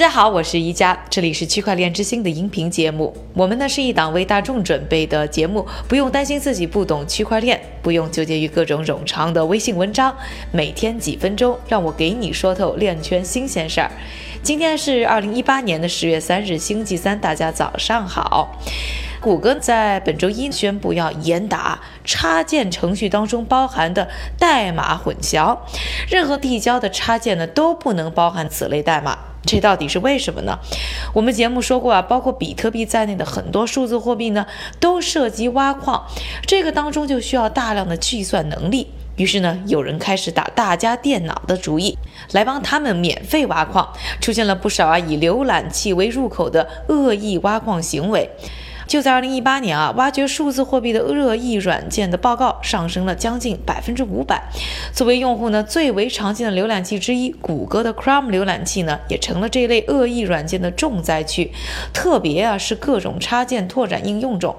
大家好，我是宜佳，这里是区块链之星的音频节目。我们呢是一档为大众准备的节目，不用担心自己不懂区块链，不用纠结于各种冗长的微信文章。每天几分钟，让我给你说透链圈新鲜事儿。今天是二零一八年的十月三日，星期三，大家早上好。谷歌在本周一宣布要严打插件程序当中包含的代码混淆，任何递交的插件呢都不能包含此类代码。这到底是为什么呢？我们节目说过啊，包括比特币在内的很多数字货币呢都涉及挖矿，这个当中就需要大量的计算能力。于是呢，有人开始打大家电脑的主意，来帮他们免费挖矿，出现了不少啊以浏览器为入口的恶意挖矿行为。就在二零一八年啊，挖掘数字货币的恶意软件的报告上升了将近百分之五百。作为用户呢最为常见的浏览器之一，谷歌的 Chrome 浏览器呢也成了这类恶意软件的重灾区。特别啊是各种插件拓展应用中。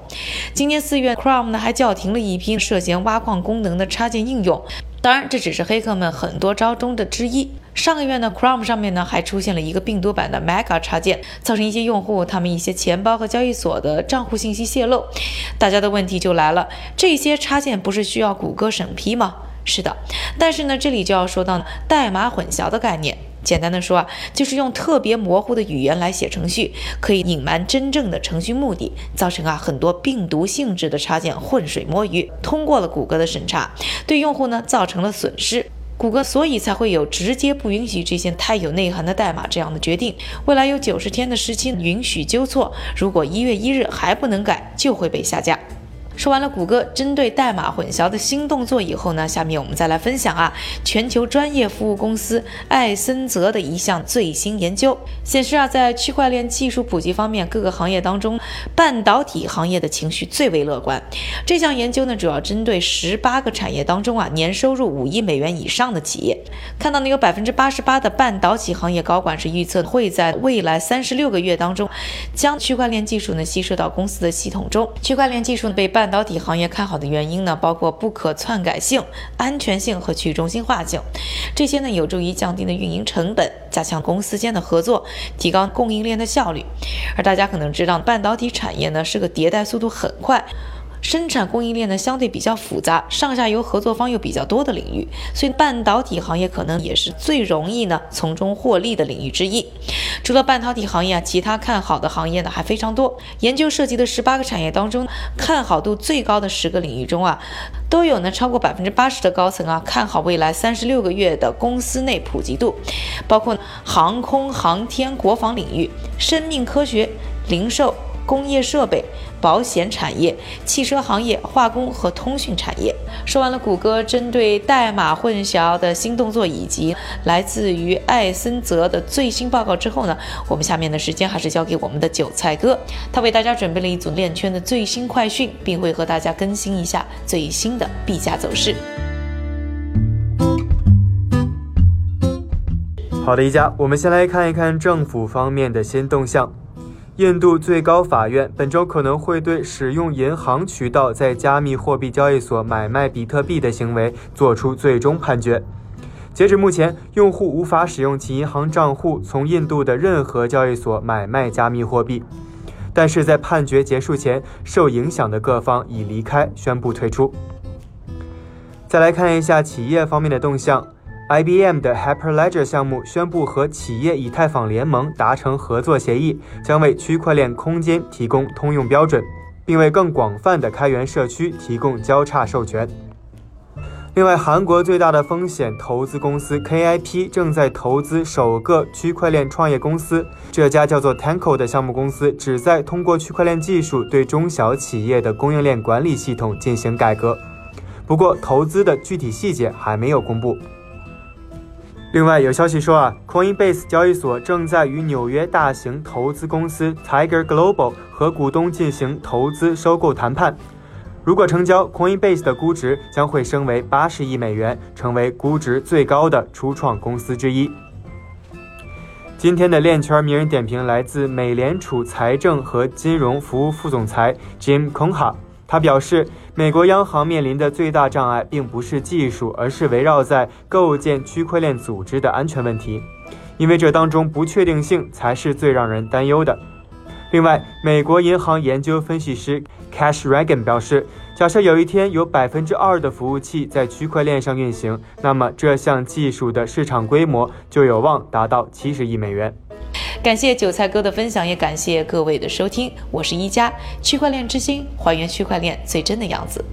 今年四月，Chrome 呢还叫停了一批涉嫌挖矿功能的插件应用。当然，这只是黑客们很多招中的之一。上个月呢，Chrome 上面呢还出现了一个病毒版的 Mega 插件，造成一些用户他们一些钱包和交易所的账户信息泄露。大家的问题就来了，这些插件不是需要谷歌审批吗？是的，但是呢，这里就要说到代码混淆的概念。简单的说啊，就是用特别模糊的语言来写程序，可以隐瞒真正的程序目的，造成啊很多病毒性质的插件浑水摸鱼，通过了谷歌的审查，对用户呢造成了损失。谷歌所以才会有直接不允许这些太有内涵的代码这样的决定。未来有九十天的时期允许纠错，如果一月一日还不能改，就会被下架。说完了谷歌针对代码混淆的新动作以后呢，下面我们再来分享啊，全球专业服务公司艾森泽的一项最新研究显示啊，在区块链技术普及方面，各个行业当中，半导体行业的情绪最为乐观。这项研究呢，主要针对十八个产业当中啊，年收入五亿美元以上的企业，看到呢，有百分之八十八的半导体行业高管是预测会在未来三十六个月当中，将区块链技术呢吸收到公司的系统中。区块链技术呢被半导体行业看好的原因呢，包括不可篡改性、安全性和去中心化性，这些呢有助于降低的运营成本，加强公司间的合作，提高供应链的效率。而大家可能知道，半导体产业呢是个迭代速度很快。生产供应链呢相对比较复杂，上下游合作方又比较多的领域，所以半导体行业可能也是最容易呢从中获利的领域之一。除了半导体行业啊，其他看好的行业呢还非常多。研究涉及的十八个产业当中，看好度最高的十个领域中啊，都有呢超过百分之八十的高层啊看好未来三十六个月的公司内普及度，包括航空航天、国防领域、生命科学、零售。工业设备、保险产业、汽车行业、化工和通讯产业。说完了谷歌针对代码混淆的新动作，以及来自于艾森泽的最新报告之后呢，我们下面的时间还是交给我们的韭菜哥，他为大家准备了一组链圈的最新快讯，并会和大家更新一下最新的币价走势。好的，一家，我们先来看一看政府方面的新动向。印度最高法院本周可能会对使用银行渠道在加密货币交易所买卖比特币的行为作出最终判决。截止目前，用户无法使用其银行账户从印度的任何交易所买卖加密货币。但是在判决结束前，受影响的各方已离开，宣布退出。再来看一下企业方面的动向。IBM 的 Hyperledger 项目宣布和企业以太坊联盟达成合作协议，将为区块链空间提供通用标准，并为更广泛的开源社区提供交叉授权。另外，韩国最大的风险投资公司 KIP 正在投资首个区块链创业公司，这家叫做 Tanko 的项目公司旨在通过区块链技术对中小企业的供应链管理系统进行改革。不过，投资的具体细节还没有公布。另外有消息说啊，Coinbase 交易所正在与纽约大型投资公司 Tiger Global 和股东进行投资收购谈判。如果成交，Coinbase 的估值将会升为八十亿美元，成为估值最高的初创公司之一。今天的链圈名人点评来自美联储财政和金融服务副总裁 Jim Conha。他表示，美国央行面临的最大障碍并不是技术，而是围绕在构建区块链组织的安全问题。因为这当中不确定性才是最让人担忧的。另外，美国银行研究分析师 Cash Regan 表示，假设有一天有百分之二的服务器在区块链上运行，那么这项技术的市场规模就有望达到七十亿美元。感谢韭菜哥的分享，也感谢各位的收听。我是一加区块链之星，还原区块链最真的样子。